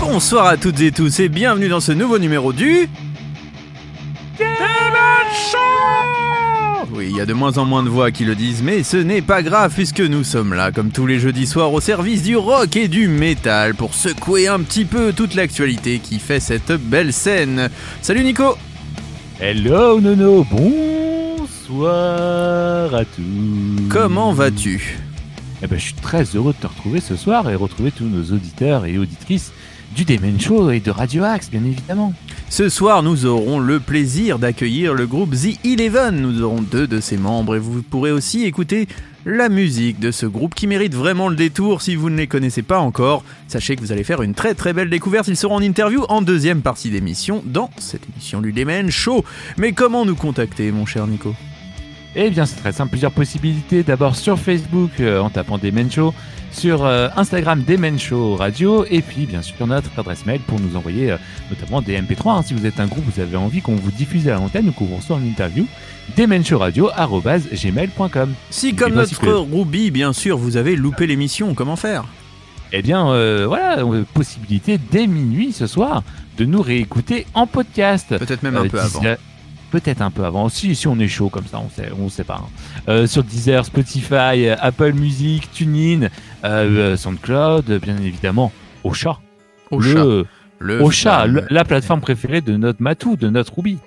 Bonsoir à toutes et tous et bienvenue dans ce nouveau numéro du... Oui, il y a de moins en moins de voix qui le disent, mais ce n'est pas grave puisque nous sommes là, comme tous les jeudis soirs, au service du rock et du métal pour secouer un petit peu toute l'actualité qui fait cette belle scène. Salut Nico Hello Nono, bonsoir à tous. Comment vas-tu? Eh ben, je suis très heureux de te retrouver ce soir et retrouver tous nos auditeurs et auditrices du Demen Show et de Radio Axe, bien évidemment. Ce soir, nous aurons le plaisir d'accueillir le groupe The Eleven. Nous aurons deux de ses membres et vous pourrez aussi écouter la musique de ce groupe qui mérite vraiment le détour si vous ne les connaissez pas encore. Sachez que vous allez faire une très très belle découverte. Ils seront en interview en deuxième partie d'émission dans cette émission du Demen Show. Mais comment nous contacter, mon cher Nico? Eh bien, c'est très simple, plusieurs possibilités. D'abord sur Facebook euh, en tapant Demen Show, sur euh, Instagram Demen Show Radio, et puis bien sûr notre adresse mail pour nous envoyer euh, notamment des MP3. hein. si vous êtes un groupe, vous avez envie qu'on vous diffuse à l'antenne ou qu'on vous reçoit en interview, demenshowradio.gmail.com. Si, comme notre que- Ruby, bien sûr, vous avez loupé l'émission, comment faire? Eh bien, euh, voilà, possibilité dès minuit ce soir de nous réécouter en podcast. Peut-être même un Euh, peu avant. Peut-être un peu avant. Si, si on est chaud comme ça, on sait, on sait pas. hein. Euh, sur Deezer, Spotify, euh, Apple Music, TuneIn, euh, SoundCloud, bien évidemment, Ocha. Au le, chat. Le le- la plateforme préférée de notre Matou, de notre Ruby.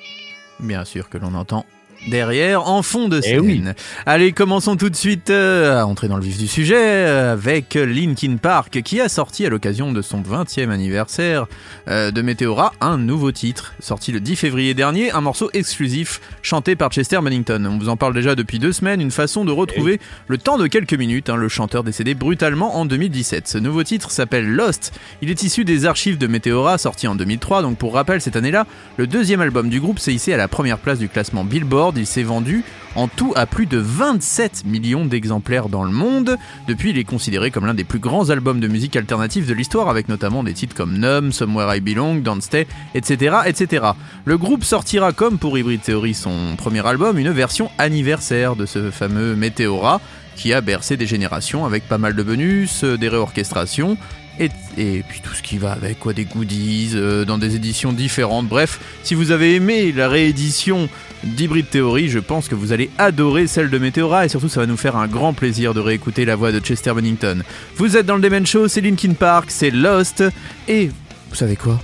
Bien sûr que l'on entend derrière en fond de Eh scène. oui. Allez, commençons tout de suite euh, à entrer dans le vif du sujet euh, avec Linkin Park qui a sorti à l'occasion de son 20e anniversaire euh, de Meteora un nouveau titre sorti le 10 février dernier, un morceau exclusif chanté par Chester Bennington. On vous en parle déjà depuis deux semaines, une façon de retrouver le temps de quelques minutes, hein, le chanteur décédé brutalement en 2017. Ce nouveau titre s'appelle Lost. Il est issu des archives de Meteora sorti en 2003, donc pour rappel cette année-là, le deuxième album du groupe s'est hissé à la première place du classement Billboard. Il s'est vendu en tout à plus de 27 millions d'exemplaires dans le monde. Depuis, il est considéré comme l'un des plus grands albums de musique alternative de l'histoire, avec notamment des titres comme Numb, Somewhere I Belong, Don't Stay, etc., etc. Le groupe sortira, comme pour Hybrid Theory, son premier album, une version anniversaire de ce fameux Meteora, qui a bercé des générations avec pas mal de bonus, euh, des réorchestrations, et, puis tout ce qui va avec, quoi, des goodies, euh, dans des éditions différentes. Bref, si vous avez aimé la réédition d'Hybrid Theory, je pense que vous allez adorer celle de Meteora, et surtout ça va nous faire un grand plaisir de réécouter la voix de Chester Bennington. Vous êtes dans le Demen Show, c'est Linkin Park, c'est Lost, et vous savez quoi?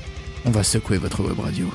On va secouer votre web radio.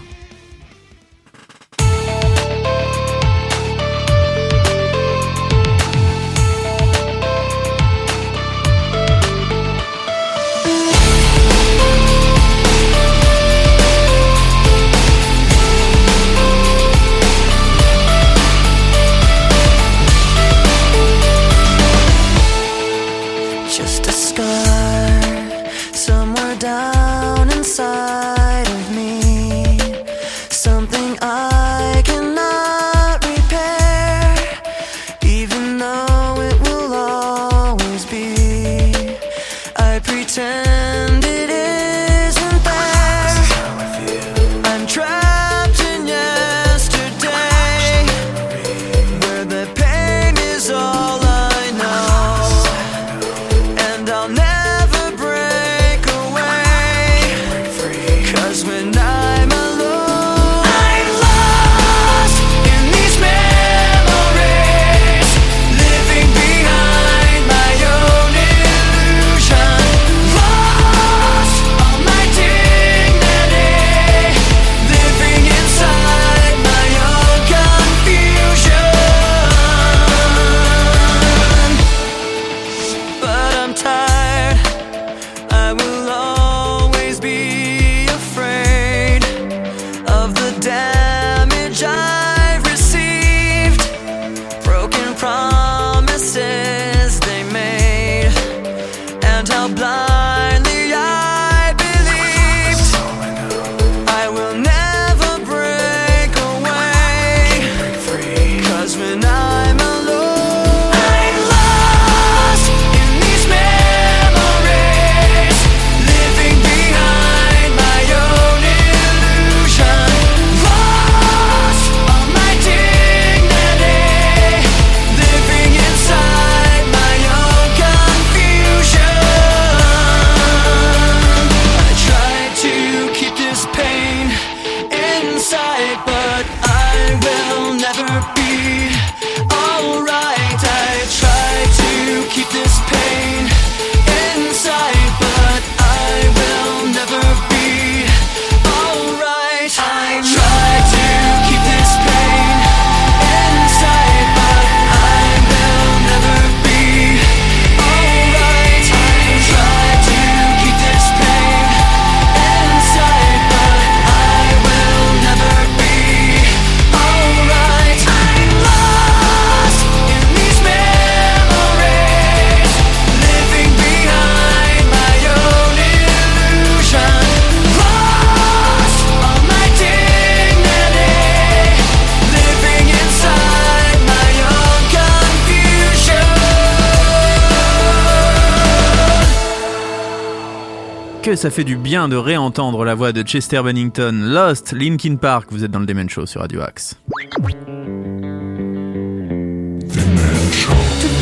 Ça fait du bien de réentendre la voix de Chester Bennington, Lost, Linkin Park. Vous êtes dans le Demen Show sur Radio Axe. Toutes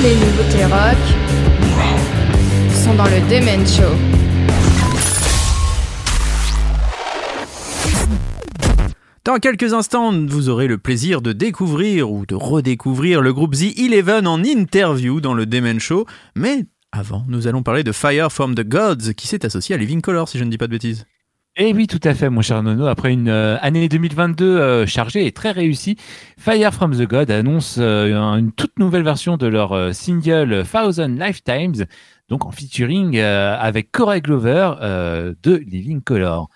les nouveautés rock sont dans le Demen Show. Dans quelques instants, vous aurez le plaisir de découvrir ou de redécouvrir le groupe The Eleven en interview dans le Demen Show. Mais avant, nous allons parler de Fire from the Gods qui s'est associé à Living Color, si je ne dis pas de bêtises. Et oui, tout à fait, mon cher Nono. Après une euh, année 2022 euh, chargée et très réussie, Fire from the God annonce euh, une toute nouvelle version de leur single Thousand Lifetimes, donc en featuring avec Corey Glover de Living Color.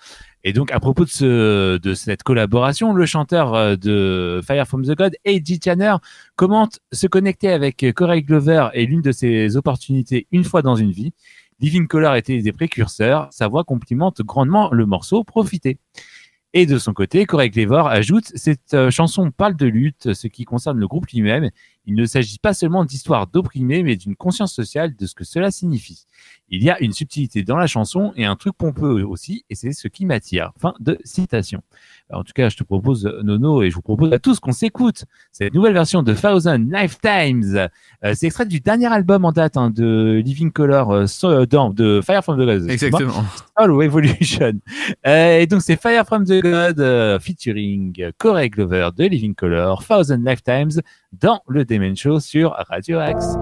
Et donc, à propos de, ce, cette collaboration, le chanteur euh, de Fire from the God, A.J. Tanner, commente se connecter avec Corey Glover est l'une de ses opportunités une fois dans une vie. Living Color était des précurseurs, sa voix complimente grandement le morceau, profitez. Et de son côté, Corey Glover ajoute cette euh, chanson parle de lutte, ce qui concerne le groupe lui-même. Il ne s'agit pas seulement d'histoire d'opprimés, mais d'une conscience sociale de ce que cela signifie. Il y a une subtilité dans la chanson et un truc pompeux aussi, et c'est ce qui m'attire. Fin de citation. Alors, en tout cas, je te propose, Nono, et je vous propose à tous qu'on s'écoute cette nouvelle version de Thousand Lifetimes. Euh, c'est extrait du dernier album en date hein, de Living Color euh, so- dans- de Fire from the Gods. Exactement. Soul Evolution. Euh, et donc c'est Fire from the God euh, featuring Corey Glover de Living Color, Thousand Lifetimes dans le Demen Show sur Radio Axe.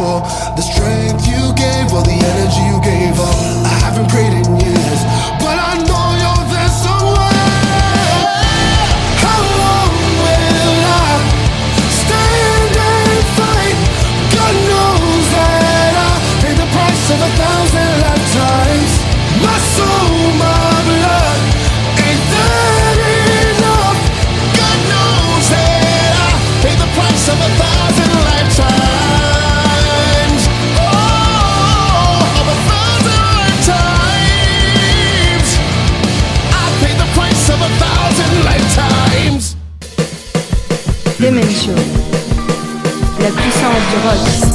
For the strength you gave or the energy you gave up. I haven't prayed in puissance du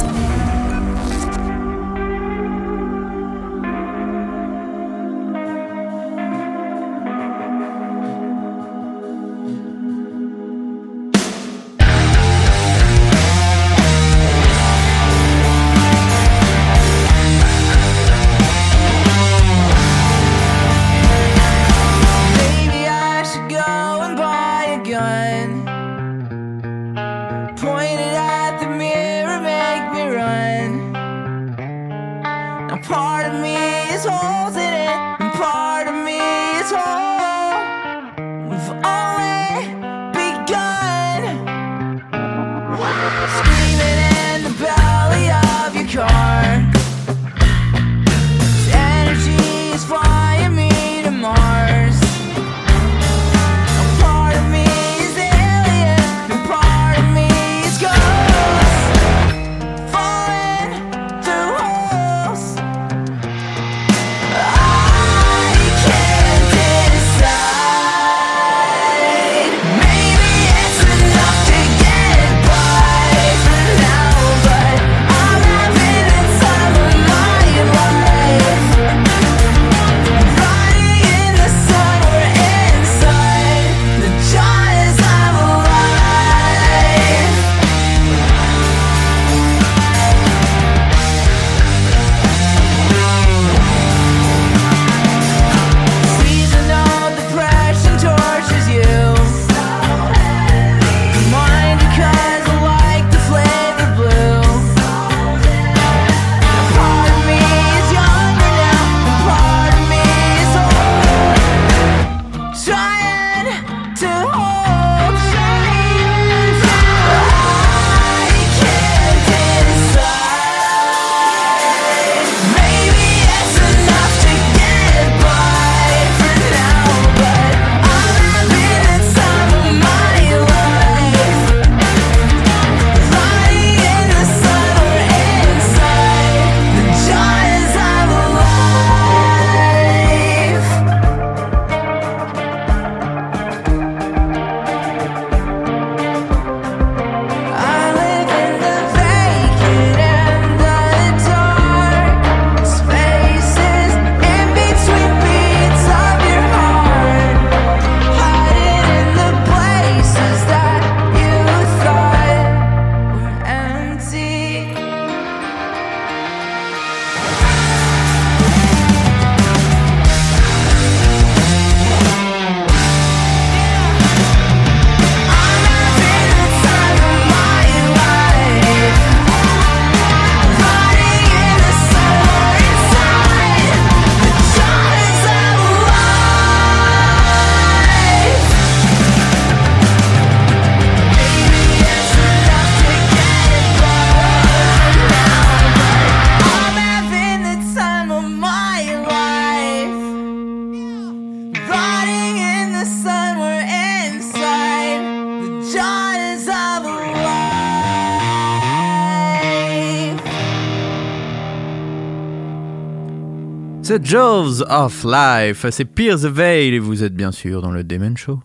The Jaws of Life, c'est Pierce the Veil et vous êtes bien sûr dans le Demon Show.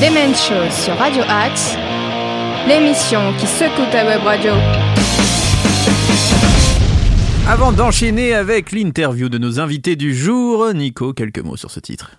Demen Show sur Radio Axe, l'émission qui secoue ta web radio. Avant d'enchaîner avec l'interview de nos invités du jour, Nico, quelques mots sur ce titre.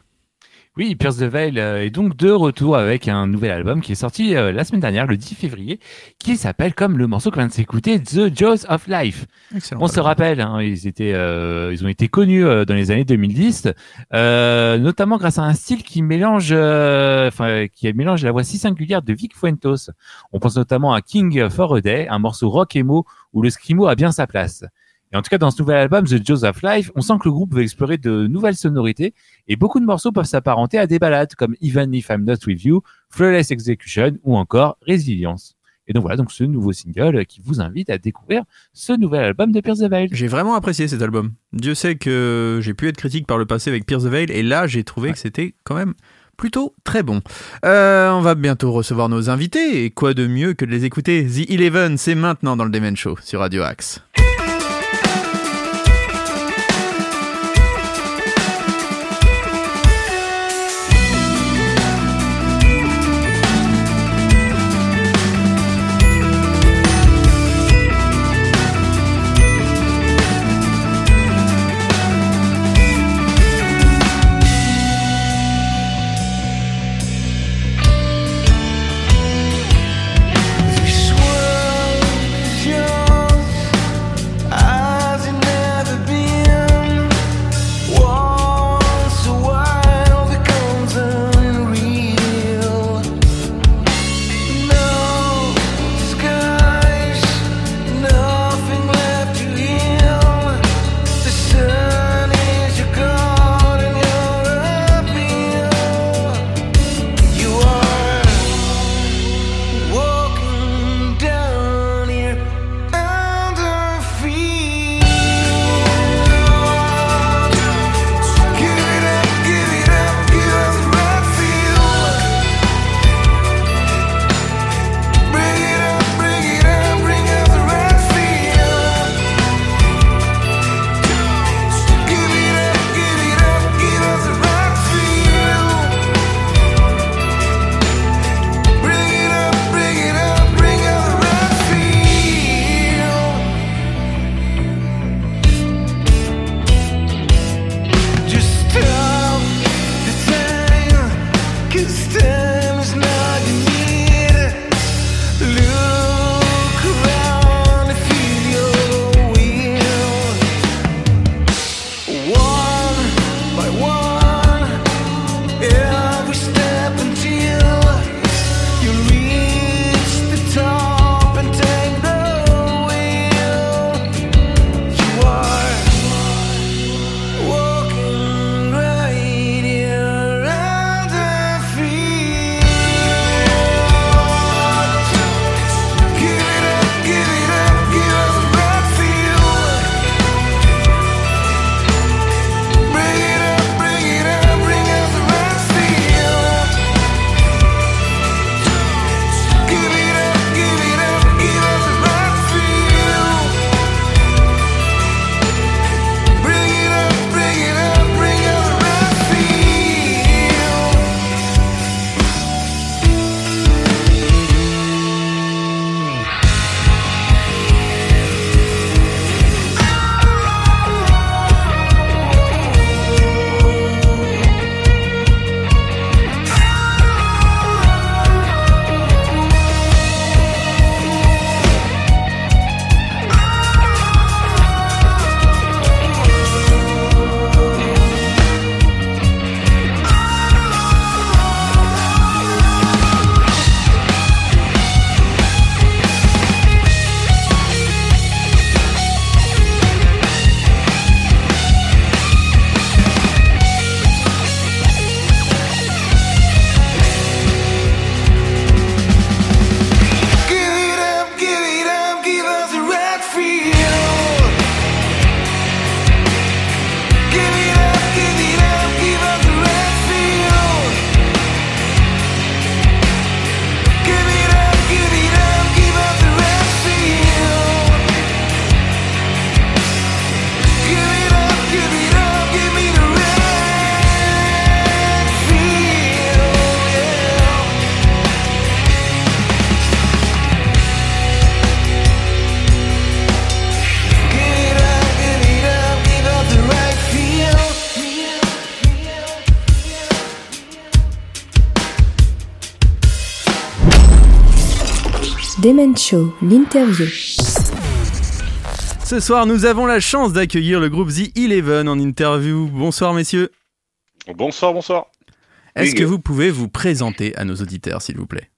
Oui, Pierce the Veil euh, est donc de retour avec un nouvel album qui est sorti euh, la semaine dernière, le 10 février, qui s'appelle comme le morceau qu'on vient de s'écouter, The Jaws of Life. Excellent. On se rappelle, hein, ils étaient, euh, ils ont été connus euh, dans les années 2010, euh, notamment grâce à un style qui mélange, euh, enfin, qui mélange la voix si singulière de Vic Fuentos. On pense notamment à King for a Day, un morceau rock emo où le screamo a bien sa place. Et en tout cas, dans ce nouvel album, The Jaws of Life, on sent que le groupe veut explorer de nouvelles sonorités et beaucoup de morceaux peuvent s'apparenter à des ballades comme Even If I'm Not With You, Flawless Execution ou encore Resilience. Et donc voilà, donc ce nouveau single qui vous invite à découvrir ce nouvel album de Pierce the Veil. J'ai vraiment apprécié cet album. Dieu sait que j'ai pu être critique par le passé avec Pierce the Veil et là j'ai trouvé que c'était quand même plutôt très bon. Euh, on va bientôt recevoir nos invités et quoi de mieux que de les écouter? The Eleven, c'est maintenant dans le Demen Show sur Radio Axe. Demen Show, l'interview. Ce soir, nous avons la chance d'accueillir le groupe The Eleven en interview. Bonsoir messieurs. Bonsoir, bonsoir. Est-ce Oui, que vous pouvez vous présenter à nos auditeurs, s'il vous plaît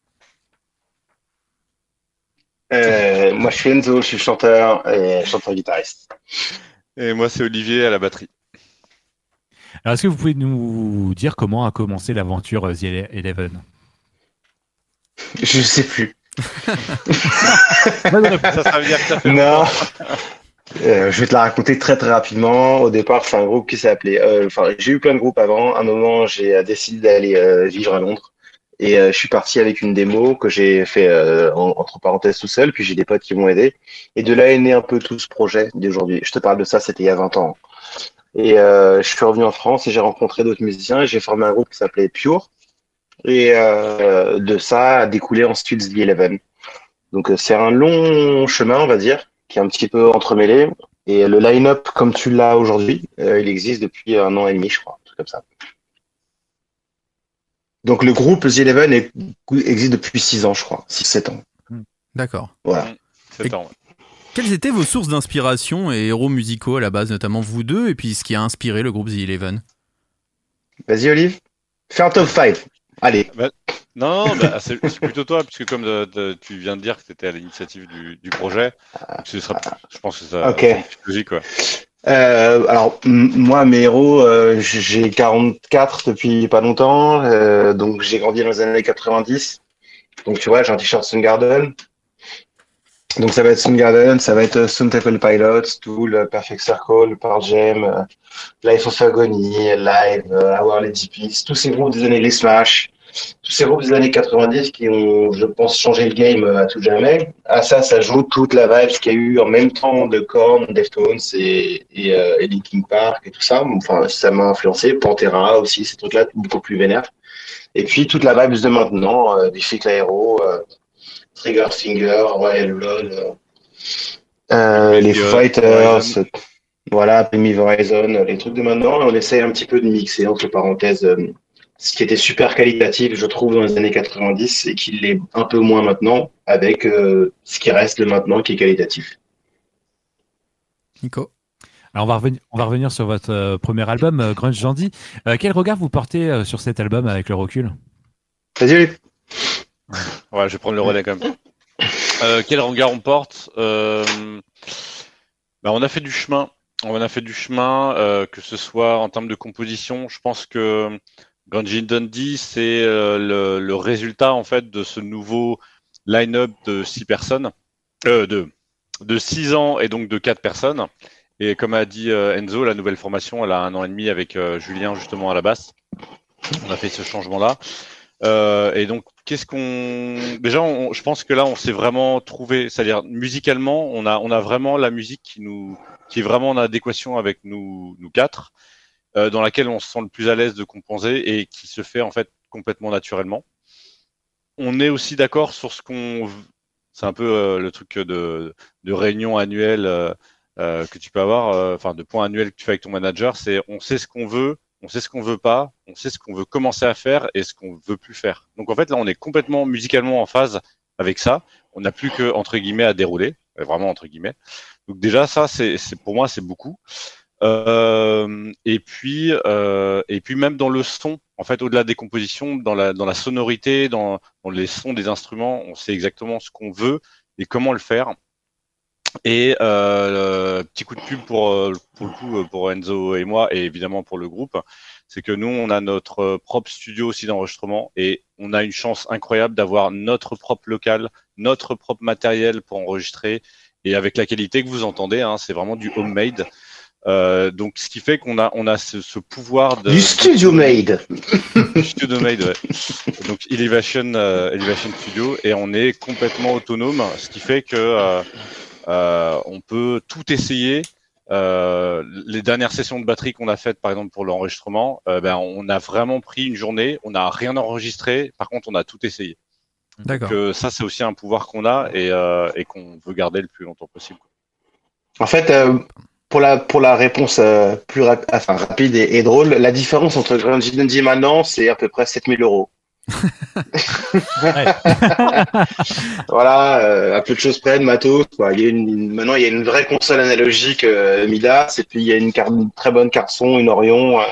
Euh, moi, je suis Enzo, je suis chanteur et chanteur-guitariste. Et moi, c'est Olivier à la batterie. Alors, est-ce que vous pouvez nous dire comment a commencé l'aventure euh, The Eleven? Je sais plus. Ça, ça veut dire que ça fait Non. Euh, je vais te la raconter très très rapidement. Au départ, c'est un groupe qui appelé. euh, Enfin, j'ai eu plein de groupes avant. À un moment, j'ai euh, décidé d'aller euh, vivre à Londres. Et je suis parti avec une démo que j'ai fait en- entre parenthèses tout seul. Puis j'ai des potes qui m'ont aidé. Et de là est né un peu tout ce projet d'aujourd'hui. Je te parle de ça, c'était il y a 20 ans. Et je suis revenu en France et j'ai rencontré d'autres musiciens et j'ai formé un groupe qui s'appelait Pure. Et euh, de ça a découlé ensuite The Eleven. Donc euh, c'est un long chemin, on va dire, qui est un petit peu entremêlé. Et le line-up, comme tu l'as aujourd'hui, euh, il existe depuis un an et demi, je crois, un truc comme ça. Donc le groupe The Eleven est- existe depuis 6 ans, je crois, 6-7 ans. D'accord. Voilà. sept ans. ouais. Quelles étaient vos sources d'inspiration et héros musicaux à la base, notamment vous deux, et puis ce qui a inspiré le groupe The Eleven? Vas-y, Olive. Fais un top 5. Allez. Non, non, bah, c'est plutôt toi, puisque comme de- tu viens de dire que tu étais à l'initiative du, du projet, ce sera, je pense que ça Ok. c'est logique. Quoi. Euh, alors moi mes héros euh, j'ai 44 depuis pas longtemps euh, donc j'ai grandi dans les années 90 donc tu vois j'ai un t-shirt Soundgarden donc ça va être Soundgarden ça va être euh, Stone Temple Pilots Tool euh, Perfect Circle Pearl Jam euh, Life of Agony Live Our Lady Peace tous ces groupes des années les Smash tous ces groupes des années 90 qui ont, je pense, changé le game à tout jamais. À ça, ça joue toute la vibe qu'il y a eu en même temps de Korn, Deftones et, et, euh, et Linkin Park et tout ça. Enfin, ça m'a influencé. Pantera aussi, ces trucs-là, beaucoup plus vénères. Et puis, toute la vibe de maintenant, euh, Biffy Clyro, euh, Trigger Finger, Royal Blood, euh, euh, les. Fighters, euh, voilà, Primi Horizon, les trucs de maintenant. On essaie un petit peu de mixer, entre parenthèses, euh, ce qui était super qualitatif, je trouve, dans les années 90 et qui l'est un peu moins maintenant, avec euh, ce qui reste de maintenant qui est qualitatif. Nico Alors on va revenir, on va revenir sur votre euh, premier album, euh, Grunge Jandy. Euh, quel regard vous portez euh, sur cet album avec le recul? Vas-y, Olivier. Ouais, je vais prendre le relais quand même. Euh, quel regard on porte Euh, bah, On a fait du chemin. On a fait du chemin, euh, que ce soit en termes de composition. Je pense que Grungy Dundee, c'est euh, le, le résultat en fait de ce nouveau line-up de six personnes, euh, de de six ans et donc de quatre personnes. Et comme a dit euh, Enzo, la nouvelle formation, elle a un an et demi avec Julien justement à la basse. On a fait ce changement-là. Euh, et donc, qu'est-ce qu'on déjà, on- je pense que là, on s'est vraiment trouvé, c'est-à-dire musicalement, on a, on a vraiment la musique qui nous, qui est vraiment en adéquation avec nous, nous quatre, euh, dans laquelle on se sent le plus à l'aise de composer et qui se fait en fait complètement naturellement. On est aussi d'accord sur ce qu'on, c'est un peu euh, le truc de, de réunion annuelle euh, euh, que tu peux avoir, euh, enfin de points annuels que tu fais avec ton manager, c'est on sait ce qu'on veut, on sait ce qu'on veut pas, on sait ce qu'on veut commencer à faire et ce qu'on veut plus faire. Donc en fait là on est complètement musicalement en phase avec ça. On n'a plus que entre guillemets à dérouler, euh, vraiment entre guillemets. Donc déjà ça c'est pour moi c'est beaucoup. Euh, et puis euh, et puis même dans le son, en fait au-delà des compositions, dans la dans la sonorité, dans, dans les sons des instruments, on sait exactement ce qu'on veut et comment le faire. Et euh, petit coup de pub pour, euh, pour le coup euh, pour Enzo et moi et évidemment pour le groupe, c'est que nous on a notre euh, propre studio aussi d'enregistrement et on a une chance incroyable d'avoir notre propre local, notre propre matériel pour enregistrer et avec la qualité que vous entendez, hein, c'est vraiment du homemade. Euh, donc ce qui fait qu'on a on a ce, ce pouvoir de Du studio made. Studio Made, ouais. Donc Elevation, euh, Elevation Studio, et on est complètement autonome, ce qui fait que euh, on peut tout essayer. Euh, les dernières sessions de batterie qu'on a faites, par exemple pour l'enregistrement, euh, ben on a vraiment pris une journée, on n'a rien enregistré, par contre on a tout essayé. D'accord. Donc euh, ça c'est aussi un pouvoir qu'on a et, euh, et qu'on veut garder le plus longtemps possible. En fait, euh, pour la pour la réponse euh, plus rap- enfin, rapide et, et drôle, la différence entre Grungy Dundee maintenant, c'est à peu près 7000 euros. voilà, euh, à peu de choses près de matos. Quoi. Il y a une, maintenant, il y a une vraie console analogique euh, Midas, et puis il y a une, carte, une très bonne carte son, une Orion. euh.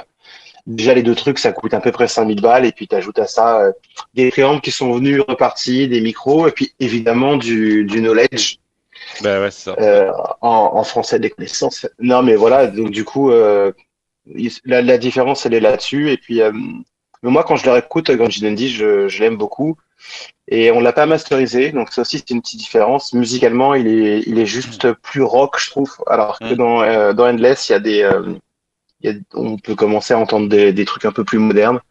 déjà, les deux trucs, ça coûte à peu près 5000 balles, et puis tu ajoutes à ça euh, des préampes qui sont venus repartis, des micros, et puis évidemment du, du knowledge Ben ouais, c'est ça. euh, en, en français des connaissances. Non, mais voilà, donc du coup, euh, la, la différence, elle est là-dessus. Et puis, euh, mais moi, quand je le réécoute, Grungy Dundee, je, je l'aime beaucoup. Et on l'a pas masterisé, donc ça aussi, c'est une petite différence. Musicalement, il est, il est juste plus rock, je trouve. Alors que dans, euh, dans Endless, il y a des, euh, il y a, on peut commencer à entendre des, des trucs un peu plus modernes.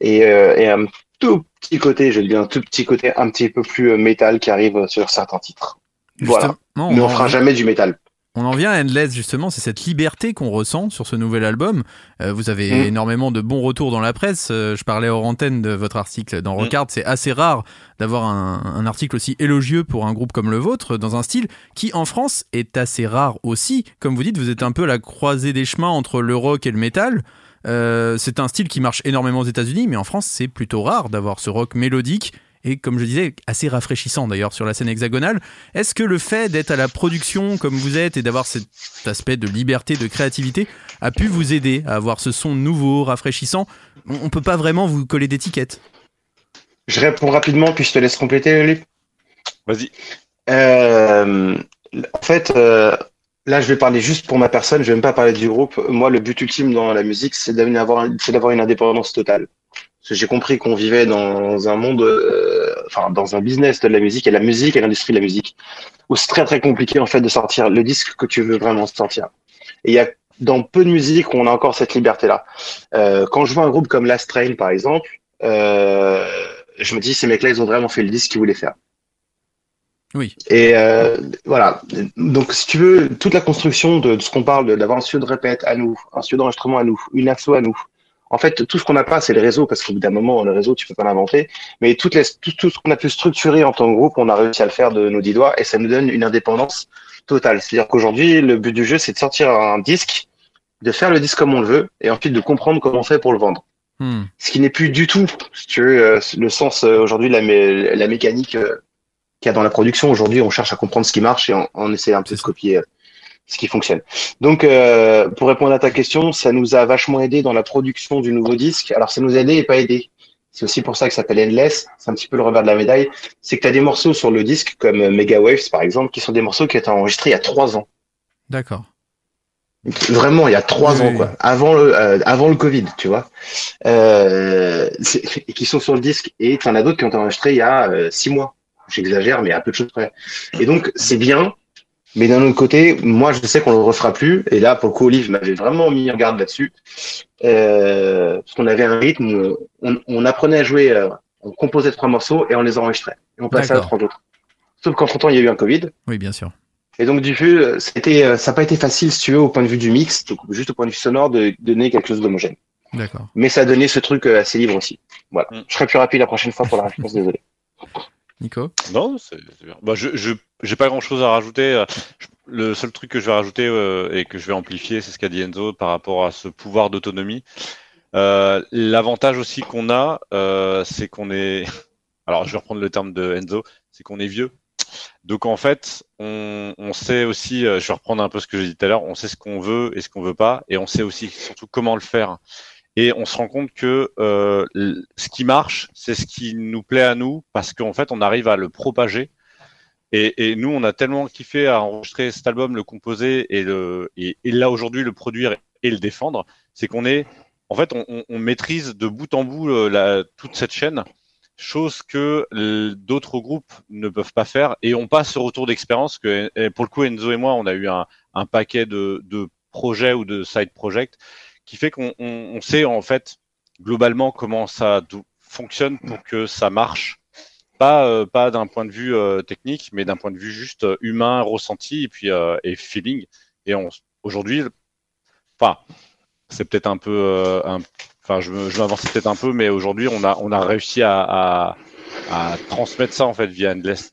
Et, euh, et un tout petit côté, je dis un tout petit côté un petit peu plus euh, métal qui arrive sur certains titres. Voilà. Mais on fera jamais du métal. On en vient à Endless justement, c'est cette liberté qu'on ressent sur ce nouvel album. Euh, vous avez Mm. énormément de bons retours dans la presse. Euh, je parlais hors antenne de votre article dans Mm. Recard. C'est assez rare d'avoir un, un article aussi élogieux pour un groupe comme le vôtre, dans un style qui en France est assez rare aussi. Comme vous dites, vous êtes un peu à la croisée des chemins entre le rock et le métal. Euh, c'est un style qui marche énormément aux États-Unis, mais en France, c'est plutôt rare d'avoir ce rock mélodique et, comme je disais, assez rafraîchissant d'ailleurs sur la scène hexagonale. Est-ce que le fait d'être à la production comme vous êtes et d'avoir cet aspect de liberté, de créativité, a pu vous aider à avoir ce son nouveau, rafraîchissant? On on peut pas vraiment vous coller d'étiquette. Je réponds rapidement, puis je te laisse compléter, Lulu. Vas-y. Euh, en fait, euh, là, je vais parler juste pour ma personne. Je vais même pas parler du groupe. Moi, le but ultime dans la musique, c'est d'avoir une indépendance totale. Parce que j'ai compris qu'on vivait dans un monde, euh, enfin, dans un business de la musique et la musique et l'industrie de la musique, où c'est très très compliqué en fait de sortir le disque que tu veux vraiment sortir. Et il y a dans peu de musique où on a encore cette liberté-là. Euh, quand je vois un groupe comme Last Train, par exemple, euh, je me dis ces mecs-là, ils ont vraiment fait le disque qu'ils voulaient faire. Oui. Et euh, voilà. Donc, si tu veux, toute la construction de, de ce qu'on parle, d'avoir un studio de répète à nous, un studio d'enregistrement à nous, une asso à nous. En fait, tout ce qu'on n'a pas, c'est les réseaux, parce qu'au bout d'un moment, le réseau, tu peux pas l'inventer. Mais toutes les, tout, tout ce qu'on a pu structurer en tant que groupe, on a réussi à le faire de nos dix doigts, et ça nous donne une indépendance totale. C'est-à-dire qu'aujourd'hui, le but du jeu, c'est de sortir un disque, de faire le disque comme on le veut, et ensuite de comprendre comment on fait pour le vendre. Hmm. Ce qui n'est plus du tout, si tu veux, euh, le sens euh, aujourd'hui de la, mé- la mécanique euh, qu'il y a dans la production. Aujourd'hui, on cherche à comprendre ce qui marche et on, on essaie un peu de copier ce qui fonctionne. Donc, euh, pour répondre à ta question, ça nous a vachement aidé dans la production du nouveau disque. Alors, ça nous a aidé et pas aidé. C'est aussi pour ça que ça s'appelle Endless. C'est un petit peu le revers de la médaille. C'est que tu as des morceaux sur le disque, comme euh, Mega Waves, par exemple, qui sont des morceaux qui ont été enregistrés il y a trois ans. D'accord. Vraiment, il y a trois Oui, ans, oui. quoi. Avant le, euh, avant le Covid, tu vois. Euh, qui sont sur le disque. Et tu en as d'autres qui ont été enregistrés il y a euh, six mois. J'exagère, mais à peu de choses près. Et donc, c'est bien. Mais d'un autre côté, moi, je sais qu'on le refera plus. Et là, pour le coup, Olive m'avait vraiment mis en garde là-dessus. Euh, parce qu'on avait un rythme, on, on apprenait à jouer, euh, on composait trois morceaux et on les enregistrait. Et on passait à trois autres. Sauf qu'entre temps, il y a eu un Covid. Oui, bien sûr. Et donc, du coup, euh, c'était, euh, ça n'a pas été facile, si tu veux, au point de vue du mix, donc juste au point de vue sonore, de donner quelque chose d'homogène. D'accord. Mais ça a donné ce truc euh, assez libre aussi. Voilà. Je serai plus rapide la prochaine fois pour la réponse, désolé. Nico Non, c'est bien. Bah, je j'ai pas grand chose à rajouter. Euh, Le seul truc que je vais rajouter euh, et que je vais amplifier, c'est ce qu'a dit Enzo par rapport à ce pouvoir d'autonomie. Euh, L'avantage aussi qu'on a, c'est qu'on est. Alors, je vais reprendre le terme de Enzo, c'est qu'on est vieux. Donc en fait, on, on sait aussi, je vais reprendre un peu ce que j'ai dit tout à l'heure, on sait ce qu'on veut et ce qu'on veut pas, et on sait aussi surtout comment le faire. Et on se rend compte que euh, ce qui marche, c'est ce qui nous plaît à nous, parce qu'en fait, on arrive à le propager. Et, et nous, on a tellement kiffé à enregistrer cet album, le composer et, le, et, là aujourd'hui le produire et le défendre, c'est qu'on est, en fait, on, on- maîtrise de bout en bout euh, la, toute cette chaîne, chose que d'autres groupes ne peuvent pas faire. Et on passe ce retour d'expérience que, pour le coup, Enzo et moi, on a eu un, un paquet de, de projets ou de side projects qui fait qu'on on, on sait en fait globalement comment ça fonctionne pour que ça marche. Pas, euh, pas d'un point de vue euh, technique, mais d'un point de vue juste euh, humain, ressenti et puis euh, et feeling. Et aujourd'hui, enfin, c'est peut-être un peu, euh, enfin, je, je m'avance peut-être un peu, mais aujourd'hui, on a, on a réussi à, à, à transmettre ça en fait via Endless.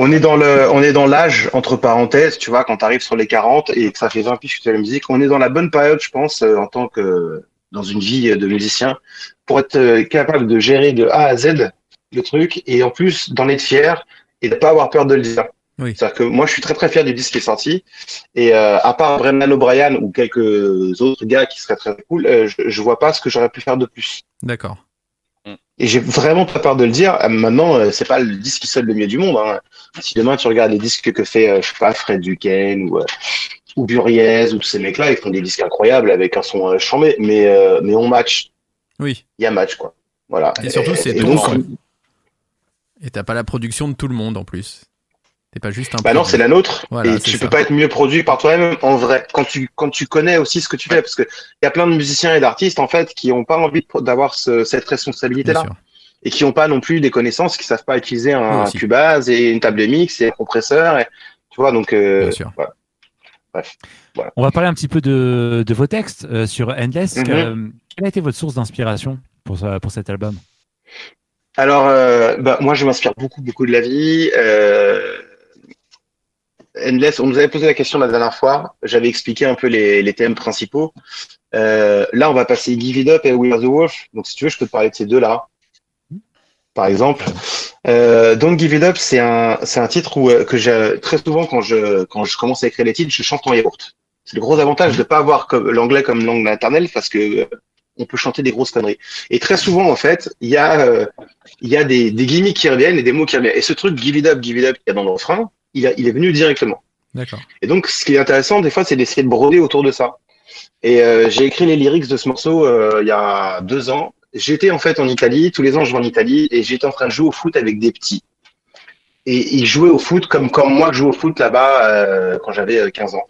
On est dans le, on est dans l'âge, entre parenthèses, tu vois, quand tu arrives sur les 40 et que ça fait 20 piges que la musique, on est dans la bonne période, je pense, euh, en tant que, dans une vie de musicien, pour être euh, capable de gérer de A à Z le truc et en plus d'en être fier et de pas avoir peur de le dire. Oui. C'est-à-dire que moi, je suis très très fier du disque qui est sorti et euh, à part Brennan O'Brien ou quelques autres gars qui seraient très cool, euh, je, je vois pas ce que j'aurais pu faire de plus. D'accord. Et j'ai vraiment pas peur de le dire. Euh, Maintenant, euh, c'est pas le disque qui sonne le mieux du monde. Hein. Si demain tu regardes les disques que fait, euh, je sais pas, Fred Duquesne ou, euh, ou Buriez ou tous ces mecs-là, ils font des disques incroyables avec un son chambé, mais, euh, mais on match. Oui. Il y a match, quoi. Voilà. Et surtout, c'est ton son. Et t'as pas la production de tout le monde en plus. Pas juste un. Bah non, c'est la nôtre. Voilà, et tu ça. peux pas être mieux produit par toi-même en vrai. Quand tu, quand tu connais aussi ce que tu fais, parce que il y a plein de musiciens et d'artistes, en fait, qui ont pas envie d'avoir ce- cette responsabilité-là. Et qui ont pas non plus des connaissances, qui savent pas utiliser un. Cubase et une table de mix et un compresseur. Et, tu vois, donc, euh, Bien sûr. voilà. Bref. Voilà. On va parler un petit peu de, de vos textes euh, sur Endless. Mhm. Euh, quelle a été votre source d'inspiration pour, ça- pour cet album? Alors, euh, bah, moi, je m'inspire beaucoup, beaucoup de la vie. Endless, on nous avait posé la question la dernière fois. J'avais expliqué un peu les, les thèmes principaux. Euh, là, on va passer Give It Up et We Are the Wolf. Donc, si tu veux, je peux te parler de ces deux-là. Par exemple, euh, Don't Give It Up, c'est un, c'est un titre où, euh, que j'ai très souvent quand je, quand je commence à écrire les titres, je chante en yaourt. C'est le gros avantage de pas avoir comme, l'anglais comme langue maternelle parce que euh, on peut chanter des grosses conneries. Et très souvent, en fait, il y a, euh, il y a des, des gimmicks qui reviennent et des mots qui reviennent. Et ce truc Give It Up, Give It Up qu'il y a dans le refrain, il, a, il est venu directement. D'accord. Et donc, ce qui est intéressant, des fois, c'est d'essayer de broder autour de ça. Et euh, j'ai écrit les lyrics de ce morceau euh, il y a deux ans. J'étais en fait en Italie, tous les ans je vais en Italie, et j'étais en train de jouer au foot avec des petits. Et ils jouaient au foot comme, comme moi je joue au foot là-bas euh, quand j'avais euh, 15 ans,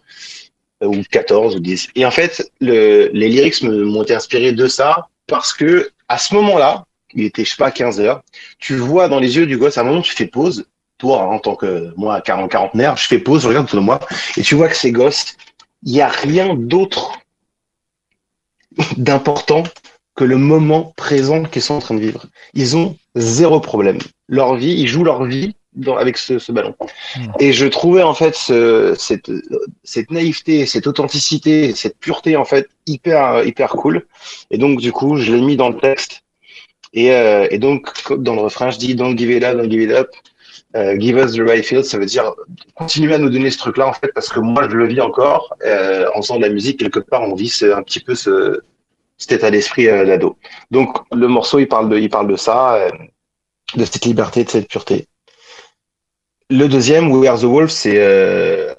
ou 14 ou 10. Et en fait, le, les lyrics m'ont été inspirés de ça, parce que à ce moment-là, il était, je sais pas, 15 heures, tu vois dans les yeux du gosse, à un moment tu fais pause, toi en tant que moi, 40 quarantenaire, je fais pause, je regarde autour de moi, et tu vois que ces gosses, il n'y a rien d'autre d'important que le moment présent qu'ils sont en train de vivre. Ils ont zéro problème. Leur vie, ils jouent leur vie dans, avec ce, ce ballon. Hmm. Et je trouvais en fait ce, cette, cette naïveté, cette authenticité, cette pureté en fait hyper hyper cool. Et donc du coup, je l'ai mis dans le texte. Et, euh, et donc dans le refrain, je dis don't give it up, don't give it up. Euh, give us the right field, ça veut dire continuer à nous donner ce truc-là en fait, parce que moi je le vis encore euh, en faisant de la musique quelque part, on vit un petit peu ce, cet état d'esprit euh, d'ado. Donc le morceau il parle de, il parle de ça, euh, de cette liberté, de cette pureté. Le deuxième, We Are the Wolf, c'est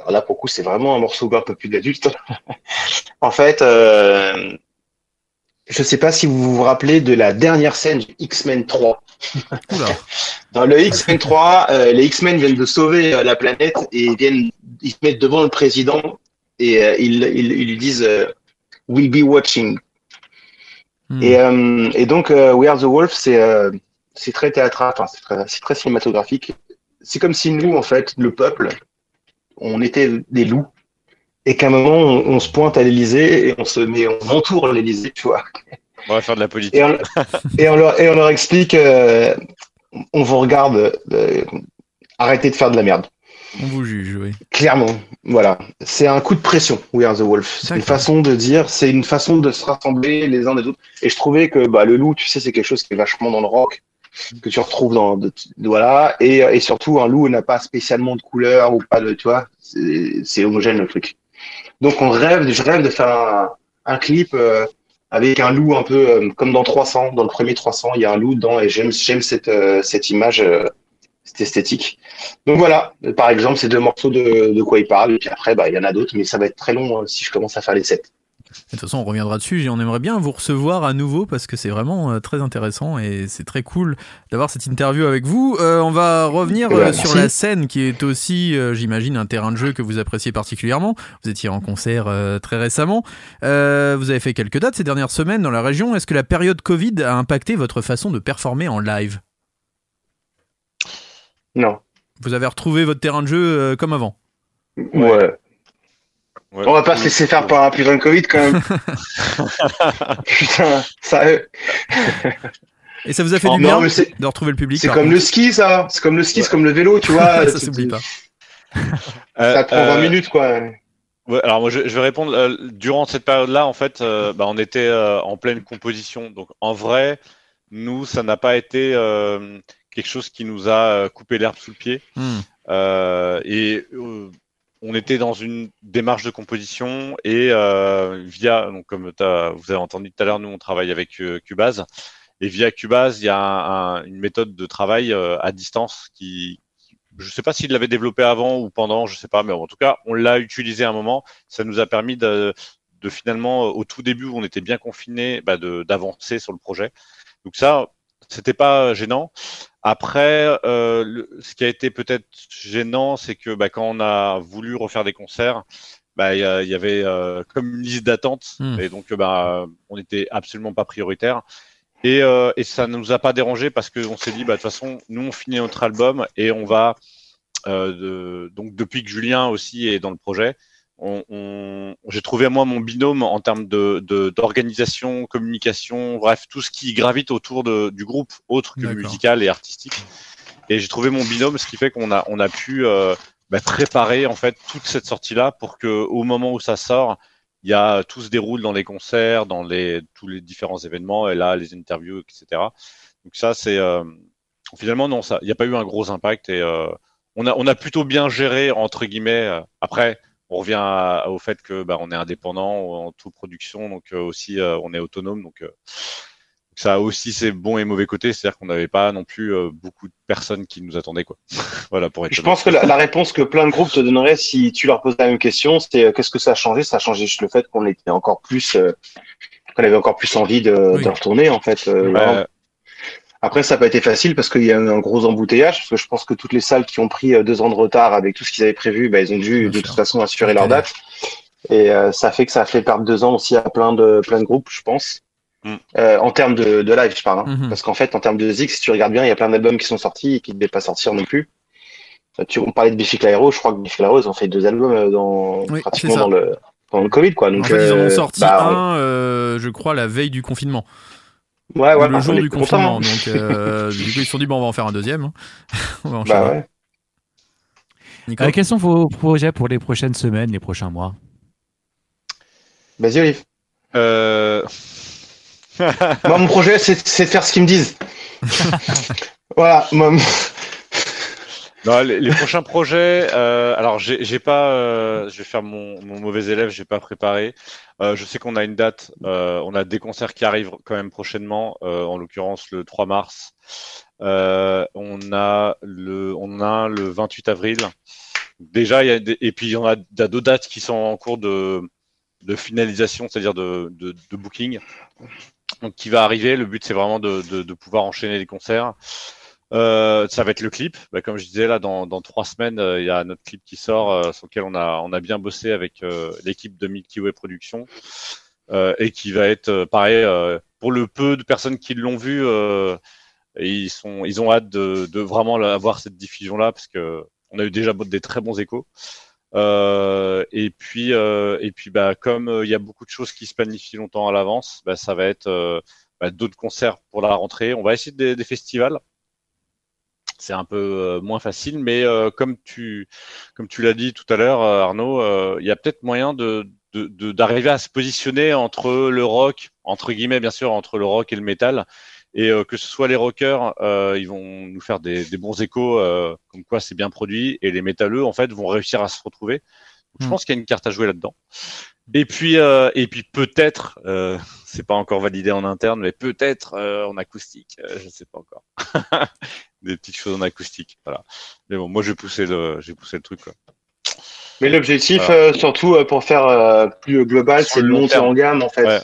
là pour coup c'est vraiment un morceau un peu plus d'adulte. en fait, je sais pas si vous vous rappelez de la dernière scène du X-Men 3. Dans le X-Men 3, euh, les X-Men viennent de sauver euh, la planète et viennent, ils se mettent devant le président et euh, ils, ils, ils lui disent We'll be watching. Hmm. Et, et donc, We Are the Wolf, c'est c'est très théâtral, enfin, c'est très, cinématographique. C'est comme si nous, en fait, le peuple, on était des loups et qu'à un moment, on, on se pointe à l'Élysée et on se met, on entoure l'Élysée, tu vois. On va faire de la politique. Et on, et on, leur, et on leur explique, euh, on vous regarde, euh, arrêtez de faire de la merde. On vous juge, oui. Clairement, voilà. C'est un coup de pression, We Are the Wolf. C'est une façon de dire, c'est une façon de se rassembler les uns des autres. Et je trouvais que bah, le loup, tu sais, c'est quelque chose qui est vachement dans le rock, que tu retrouves dans, de- voilà. Et, et surtout, un loup n'a pas spécialement de couleur ou pas de, tu vois, c'est c'est homogène le truc. Donc on rêve, je rêve de faire un, un clip euh, avec un loup un peu euh, comme dans 300, dans le premier 300, il y a un loup dedans et j'aime cette euh, cette image, euh, cette esthétique. Donc voilà, par exemple, ces deux morceaux de, quoi ils parlent. Et puis après, bah, il y en a d'autres, mais ça va être très long hein, si je commence à faire les sept. De toute façon, on reviendra dessus et on aimerait bien vous recevoir à nouveau parce que c'est vraiment euh, très intéressant et c'est très cool d'avoir cette interview avec vous. Euh, on va revenir euh, sur la scène qui est aussi, euh, j'imagine, un terrain de jeu que vous appréciez particulièrement. Vous étiez en concert très récemment. Vous avez fait quelques dates ces dernières semaines dans la région. Est-ce que la période Covid a impacté votre façon de performer en live? Non. Vous avez retrouvé votre terrain de jeu comme avant? Ouais. Ouais. On va pas se laisser faire par un putain de Covid quand même. Putain, sérieux. Et ça vous a fait Oh, du non, bien de retrouver le public C'est comme contre le ski, ça. C'est comme le ski, c'est comme le vélo, tu vois. Ça s'oublie pas. Ça te prend 20 Euh, minutes, quoi. Ouais, alors moi je, je vais répondre. euh, durant cette période-là, en fait, euh, bah, on était euh, en pleine composition. Donc en vrai, nous, ça n'a pas été euh, quelque chose qui nous a euh, coupé l'herbe sous le pied. Hmm. Euh, et euh, on était dans une démarche de composition et euh, via, donc comme t'as- vous avez entendu tout à l'heure, nous on travaille avec euh, Cubase et via Cubase, il y a un- un- une méthode de travail euh, à distance qui, je sais pas s'il l'avait développé avant ou pendant, je sais pas, mais en tout cas, on l'a utilisé à un moment. Ça nous a permis de, finalement, euh, au tout début où on était bien confiné, bah d'avancer sur le projet. Donc ça, c'était pas gênant. Après, euh, le- ce qui a été peut-être gênant, c'est que bah, quand on a voulu refaire des concerts, bah, il y, avait euh, comme une liste d'attente, Hmm. et donc bah, on n'était absolument pas prioritaire. Et, euh, et ça ne nous a pas dérangé parce qu'on s'est dit, bah, de toute façon, nous on finit notre album et on va, euh, de- donc depuis que Julien aussi est dans le projet, on, on- j'ai trouvé moi mon binôme en termes de de- d'organisation, communication, bref, tout ce qui gravite autour de, du groupe, autre que musical et artistique. Et j'ai trouvé mon binôme, ce qui fait qu'on a, on a pu euh, bah, préparer en fait toute cette sortie-là pour que au moment où ça sort, il y a tout se déroule dans les concerts, dans les tous les différents événements, et là les interviews, etc. Donc ça c'est euh, finalement non, ça, il n'y a pas eu un gros impact et euh, on a on a plutôt bien géré entre guillemets. euh, Après, on revient à- au fait que bah, on est indépendant en toute production, donc euh, aussi euh, on est autonome, donc euh, ça a aussi ses bons et mauvais côtés, c'est-à-dire qu'on n'avait pas non plus euh, beaucoup de personnes qui nous attendaient quoi. voilà pour être. Je pense que la, la réponse que plein de groupes te donneraient si tu leur posais la même question, c'était euh, qu'est-ce que ça a changé? Ça a changé juste le fait qu'on était encore plus, euh, qu'on avait encore plus envie de, Oui. de retourner en fait. euh, Bah. Après, ça n'a pas été facile parce qu'il y a eu un gros embouteillage, parce que je pense que toutes les salles qui ont pris euh, deux ans de retard avec tout ce qu'ils avaient prévu, bah, ils ont dû Bien de sûr. toute façon assurer leur date. Et euh, ça fait que ça a fait perdre deux ans aussi à plein de plein de groupes, je pense. Mm. Euh, en termes de, de live, je parle. hein. Mhm. Parce qu'en fait, en termes de Zix, si tu regardes bien, il y a plein d'albums qui sont sortis et qui ne devaient pas sortir non plus. Tu, on parlait de Biffy Clyro, je crois que Biffy Clyro, ils ont fait deux albums euh, dans, Oui, pratiquement dans le, dans le Covid, quoi. Donc, En fait, ils en ont euh, sorti bah, un, euh, je crois, la veille du confinement. Ouais, ouais, le bah, jour du content, confinement. hein. Donc, euh, du coup, ils se sont dit, bon, on va en faire un deuxième. on va Bah enchaîner. ouais. Nico Euh, quels sont vos projets pour les prochaines semaines, les prochains mois? Vas-y, Olive. Euh... Moi, mon projet, c'est c'est de faire ce qu'ils me disent. voilà. Moi, Non, les, les prochains projets, euh, alors j'ai pas, euh, je vais faire mon, mon mauvais élève, j'ai pas préparé. Euh, je sais qu'on a une date, euh, on a des concerts qui arrivent quand même prochainement, euh, en l'occurrence le 3 mars. Euh, on a le, on a le 28 avril. Déjà, y a des, et puis en a, a d'autres dates qui sont en cours de, de finalisation, c'est-à-dire de, de, de booking. Donc qui va arriver. Le but c'est vraiment de, de pouvoir enchaîner les concerts. Euh, ça va être le clip. Bah, comme je disais là, dans, dans trois semaines, euh, il y a notre clip qui sort, euh, sur lequel on a on a bien bossé avec euh, l'équipe de Milky Way Productions euh, et qui va être pareil pour le peu de personnes qui l'ont vu. ils sont ils ont hâte de, de vraiment avoir cette diffusion là parce que on a eu déjà des très bons échos. Et puis et puis bah comme il y a beaucoup de choses qui se planifient longtemps à l'avance, bah, ça va être d'autres concerts pour la rentrée. On va essayer des festivals c'est un peu euh, moins facile, mais euh, comme tu comme tu l'as dit tout à l'heure, euh, Arnaud, euh, il y a peut-être moyen de de- de- d'arriver à se positionner entre le rock, entre guillemets bien sûr, entre le rock et le métal, et euh, que ce soit les rockers, euh, ils vont nous faire des, des bons échos, euh, comme quoi c'est bien produit, et les métalleux en fait vont réussir à se retrouver. Donc, Je Hmm. pense qu'il y a une carte à jouer là-dedans. Et puis euh, et puis peut-être, euh, c'est pas encore validé en interne, mais peut-être euh, en acoustique, euh, je sais pas encore. des petites choses en acoustique. Voilà. Mais bon, moi j'ai poussé le, j'ai poussé le truc. Quoi. mais l'objectif, Voilà. euh, surtout euh, pour faire euh, plus global, c'est de monter en gamme en fait. Ouais.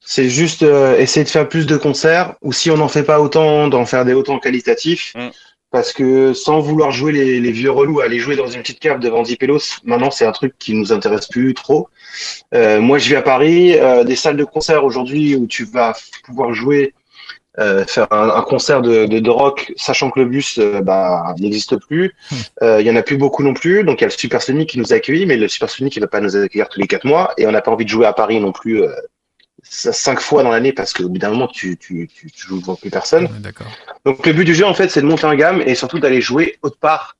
C'est juste essayer de faire plus de concerts, ou si on n'en fait pas autant, d'en faire des autant qualitatifs. Mm. Parce que sans vouloir jouer les, les vieux relous, aller jouer dans une petite cave devant 10 pélos, maintenant c'est un truc qui nous intéresse plus trop. Moi je vis à Paris, des salles de concert aujourd'hui où tu vas pouvoir jouer, euh, faire un, un concert de, de, de rock, sachant que le bus euh, bah, n'existe plus. Euh, Il y en a plus beaucoup non plus, donc il y a le Supersonic qui nous accueille, mais le Supersonic il va pas nous accueillir tous les quatre mois, et on n'a pas envie de jouer à Paris non plus euh, cinq fois dans l'année parce qu'au bout d'un moment tu, tu, tu, tu joues devant plus personne. Ouais, D'accord. Donc le but du jeu en fait c'est de monter en gamme et surtout d'aller jouer autre part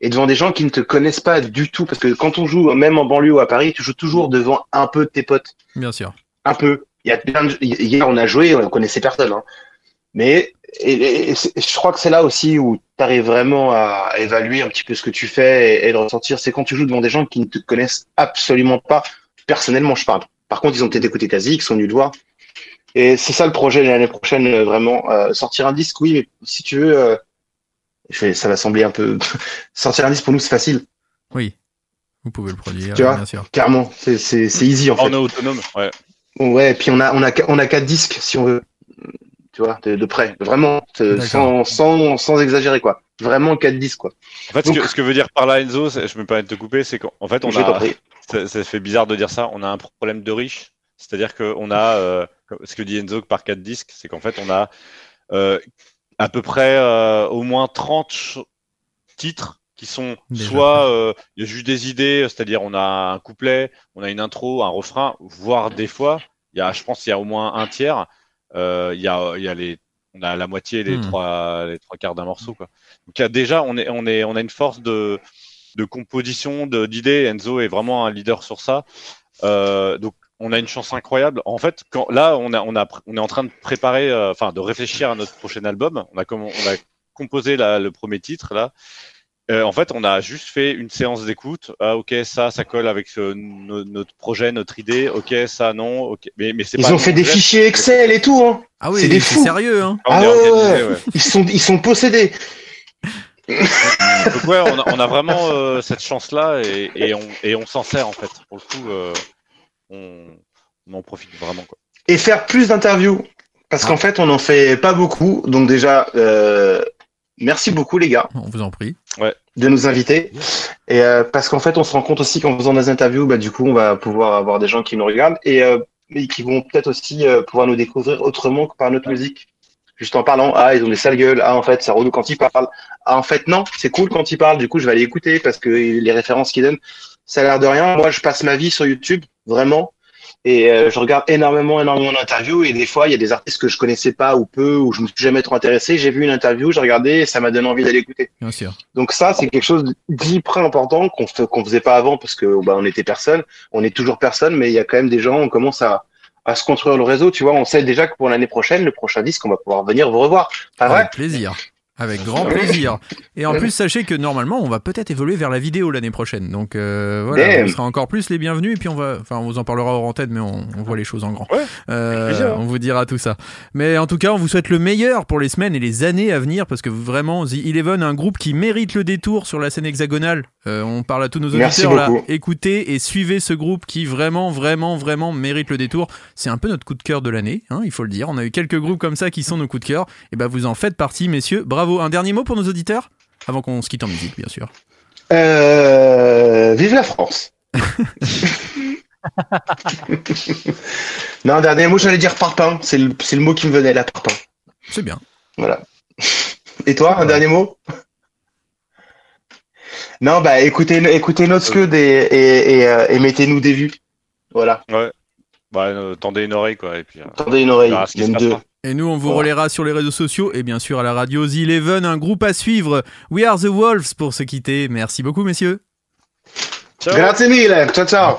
et devant des gens qui ne te connaissent pas du tout parce que quand on joue même en banlieue ou à Paris tu joues toujours devant un peu de tes potes Bien sûr. un peu y a plein de... hier on a joué on connaissait personne hein. mais et, et- et c'est- je crois que c'est là aussi où tu arrives vraiment à évaluer un petit peu ce que tu fais et, et de ressentir c'est quand tu joues devant des gens qui ne te connaissent absolument pas personnellement je parle par contre ils ont peut-être écouté ta ils sont venus te voir et c'est ça le projet de l'année prochaine, euh, vraiment. Euh, sortir un disque, oui, mais si tu veux, euh, je vais, ça va sembler un peu. sortir un disque pour nous, c'est facile, Oui. Vous pouvez le produire, Tu vois bien sûr. clairement. C'est, easy en On fait. est autonome. Ouais. Ouais, et puis on a, on a, on a quatre disques si on veut. Tu vois, de, de près. Vraiment, sans, sans, sans exagérer quoi. Vraiment quatre disques quoi. En fait, ce, que, ce que veut dire par là Enzo, c'est- je me permets de te couper, c'est qu'en fait, on a, ça, ça fait bizarre de dire ça, on a un problème de riche. C'est-à-dire qu'on a, euh, ce que dit Enzo par quatre disques, c'est qu'en fait, on a euh, à peu près euh, au moins 30 ch- titres qui sont Déjà. soit euh, il y a juste des idées, c'est-à-dire on a un couplet, on a une intro, un refrain, voire des fois, il y a, je pense, qu'il y a au moins un tiers, euh, il y a, il y a les, on a la moitié, les Hmm. trois, les trois quarts d'un morceau, quoi. Donc il y a déjà, on est, on est, on a une force de, de composition, de- d'idées. Enzo est vraiment un leader sur ça. Euh, donc on a une chance incroyable. En fait, quand, là, on a, on a, on est en train de préparer, euh, enfin, de réfléchir à notre prochain album. On a, comme, on a composé la- le premier titre là. Euh, en fait, on a juste fait une séance d'écoute. Ah, ok, ça, ça colle avec euh, no- notre projet, notre idée. Ok, ça, non. Ok, mais, mais c'est Ils pas ont fait des fichiers Excel et tout. Hein. Ah oui, C'est des fous. sérieux, hein. Ah est ouais, organisé, ouais. ouais. Ils sont, ils sont possédés. Donc ouais, on a, on a vraiment euh, cette chance-là et, et on, et on s'en sert en fait. Pour le coup, euh, on, on en profite vraiment. Quoi. et faire plus d'interviews. Parce qu'en fait, on n'en fait pas beaucoup. Donc déjà, euh, merci beaucoup les gars On vous en prie. de nous inviter. Et euh, parce qu'en fait, on se rend compte aussi qu'en faisant des interviews, bah, du coup, on va pouvoir avoir des gens qui nous regardent et, euh, et qui vont peut-être aussi euh, pouvoir nous découvrir autrement que par notre musique. Juste en parlant, ah, ils ont des sales gueules, ah, en fait, c'est relou quand ils parlent. Ah, en fait, non, c'est cool quand ils parlent, du coup, je vais aller écouter parce que les références qu'ils donnent, ça a l'air de rien. Moi, je passe ma vie sur YouTube, vraiment. Et euh, je regarde énormément, énormément d'interviews. Et des fois, il y a des artistes que je connaissais pas ou peu, ou je me suis jamais trop intéressé. J'ai vu une interview, j'ai regardé, et ça m'a donné envie d'aller écouter. Bien sûr. Donc ça, c'est quelque chose d'hyper important qu'on qu'on faisait pas avant parce que bah, on était personne. On est toujours personne, mais il y a quand même des gens. On commence à, à se construire le réseau. Tu vois, on sait déjà que pour l'année prochaine, le prochain disque, on va pouvoir venir vous revoir. Pas vrai? Avec plaisir. Avec grand plaisir. Et en plus, sachez que normalement, on va peut-être évoluer vers la vidéo l'année prochaine. Donc euh, voilà, Damn. on sera encore plus les bienvenus. Et puis on va, enfin, on vous en parlera hors antenne, mais on, on voit les choses en grand. Ouais, Euh, on vous dira tout ça. Mais en tout cas, on vous souhaite le meilleur pour les semaines et les années à venir parce que vraiment, The Eleven, un groupe qui mérite le détour sur la scène hexagonale. Euh, on parle à tous nos auditeurs là. Écoutez et suivez ce groupe qui vraiment, vraiment, vraiment mérite le détour. C'est un peu notre coup de cœur de l'année, hein, il faut le dire. On a eu quelques groupes comme ça qui sont nos coups de cœur. Et ben, vous en faites partie, messieurs. Bravo. Un dernier mot pour nos auditeurs avant qu'on se quitte en musique, bien sûr. Euh, vive la France. non, dernier mot, j'allais dire parpaing. C'est le, mot qui me venait là, parpaing. C'est bien. Voilà. Et toi, un dernier mot? Non, bah écoutez, écoutez notre scud et, et, et, euh, et mettez-nous des vues. Voilà. Ouais. Bah, euh, tendez une oreille, quoi. Et puis, euh, Tendez une oreille, même deux. Et nous, on vous Voilà. relaiera sur les réseaux sociaux et bien sûr à la radio The Eleven, un groupe à suivre. We are the Wolves pour se quitter. Merci beaucoup, messieurs. Ciao. Grazie mille. Ciao, ciao.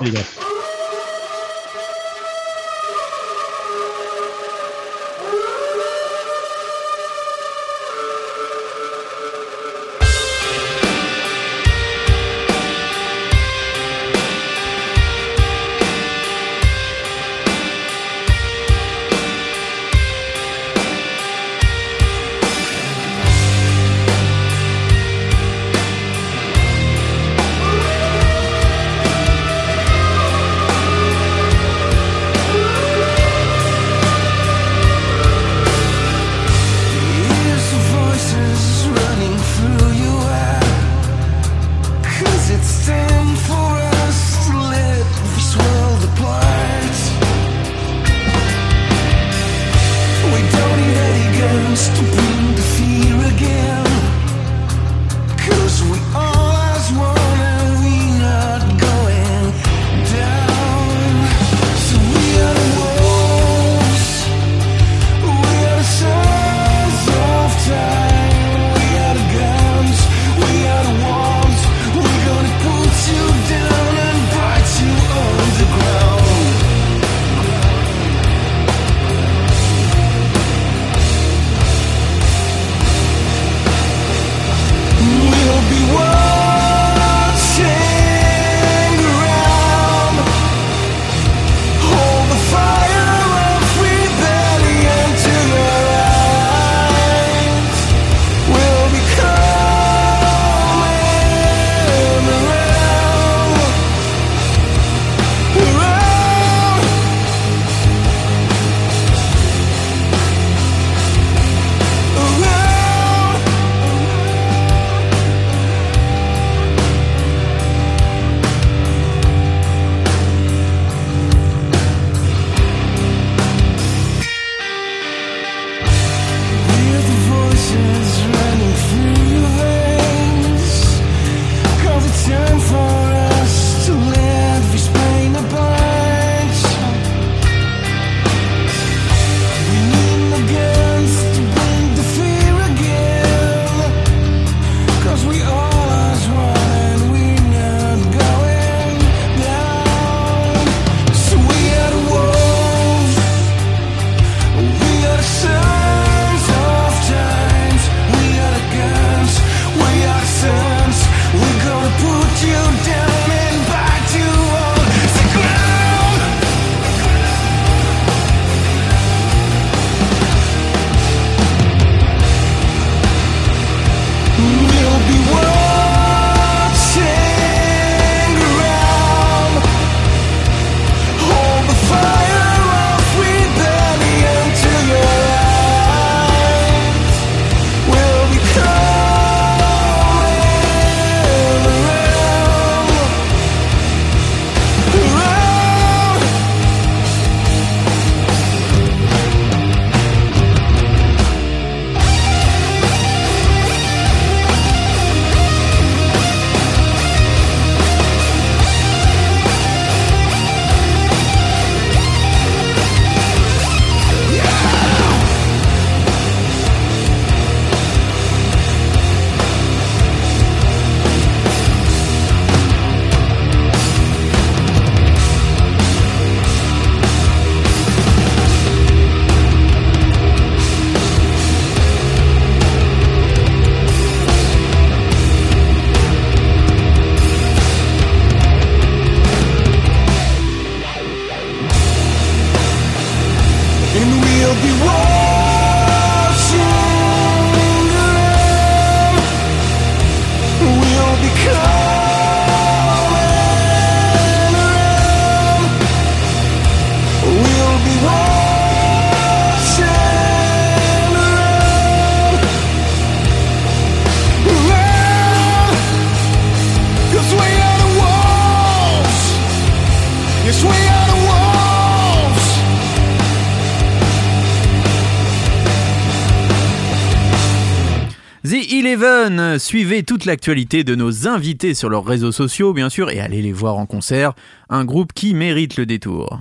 Eleven, suivez toute l'actualité de nos invités sur leurs réseaux sociaux, bien sûr, et allez les voir en concert. Un groupe qui mérite le détour.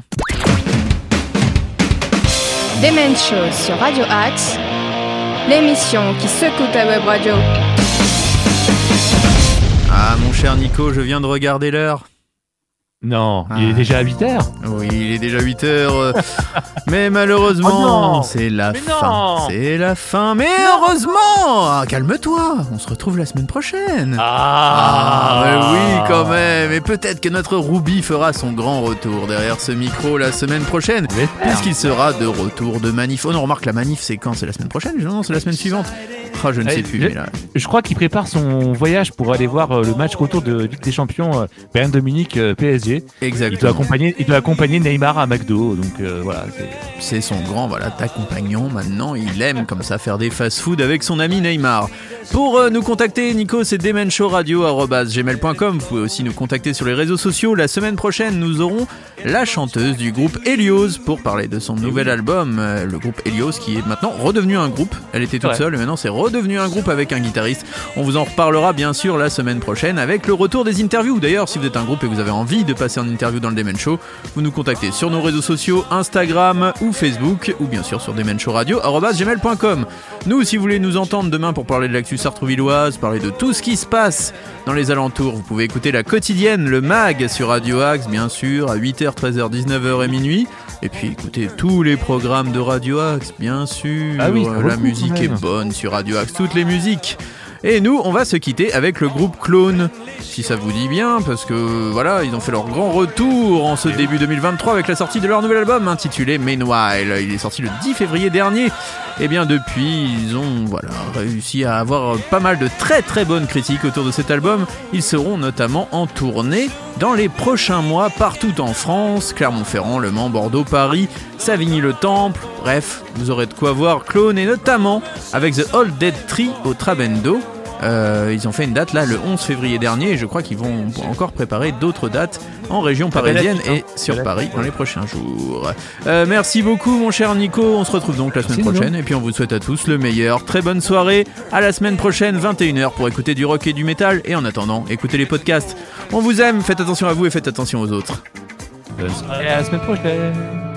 Demen Show sur Radio Axe, l'émission qui secoue ta web radio. Ah, mon cher Nico, je viens de regarder l'heure. Non, il Ah. est déjà à 8 heures. Oui, il est déjà 8 heures. euh, mais Oh malheureusement, non c'est la Mais fin. C'est la fin. Mais heureusement Ah, Calme-toi, on se retrouve la semaine prochaine. Ah, mais oui, quand même. Et peut-être que notre Ruby fera son grand retour derrière ce micro la semaine prochaine. Puisqu'il sera de retour de manif. Oh non, remarque, la manif, c'est quand? C'est la semaine prochaine Non, c'est la semaine suivante. Ah, je ne sais plus. je- mais là- Je crois qu'il prépare son voyage pour aller voir euh, le match retour de Ligue des Champions euh, Bayern Dominique euh, PSG. Il doit accompagner, il doit accompagner Neymar à McDo. Donc euh, voilà. c'est- son grand voilà compagnon maintenant. Il aime comme ça faire des fast-food avec son ami Neymar. Pour euh, nous contacter, Nico, c'est demenshowradio@gmail.com. Vous pouvez aussi nous contacter sur les réseaux sociaux. La semaine prochaine, nous aurons la chanteuse du groupe Helios pour parler de son nouvel album. Euh, le groupe Helios qui est maintenant redevenu un groupe. Elle était toute Ouais. seule et maintenant c'est redevenu un groupe avec un guitariste. On vous en reparlera bien sûr la semaine prochaine avec le retour des interviews. D'ailleurs, si vous êtes un groupe et que vous avez envie de passer en interview dans le Demen Show, vous nous contactez sur nos réseaux sociaux, Instagram ou Facebook, ou bien sûr sur demenshowradio.gmail.com. Nous, si vous voulez nous entendre demain pour parler de l'actu sartrouvilloise, parler de tout ce qui se passe dans les alentours, vous pouvez écouter la quotidienne, le MAG sur Radio Axe, bien sûr, à 8h, 13h, 19h et minuit. Et puis écoutez tous les programmes de Radio Axe, bien sûr. Ah oui, la musique est bonne sur Radio Axe, toutes les musiques. Et nous, on va se quitter avec le groupe Clone, si ça vous dit bien, parce que voilà, ils ont fait leur grand retour en ce début 2023 avec la sortie de leur nouvel album intitulé Meanwhile. Il est sorti le 10 février dernier. Et bien depuis, ils ont voilà réussi à avoir pas mal de très très bonnes critiques autour de cet album. Ils seront notamment en tournée dans les prochains mois partout en France, Clermont-Ferrand, Le Mans, Bordeaux, Paris, Savigny-le-Temple. Bref, vous aurez de quoi voir Clone et notamment avec The Old Dead Tree au Trabendo. Euh, ils ont fait une date là le 11 février dernier et je crois qu'ils vont encore préparer d'autres dates en région parisienne et sur Paris dans les prochains jours. Euh, merci beaucoup mon cher Nico, on se retrouve donc la semaine Merci, prochaine et puis on vous souhaite à tous le meilleur. Très bonne soirée, à la semaine prochaine 21h pour écouter du rock et du métal et en attendant écoutez les podcasts. On vous aime, faites attention à vous et faites attention aux autres. Bonne soirée, à la semaine prochaine.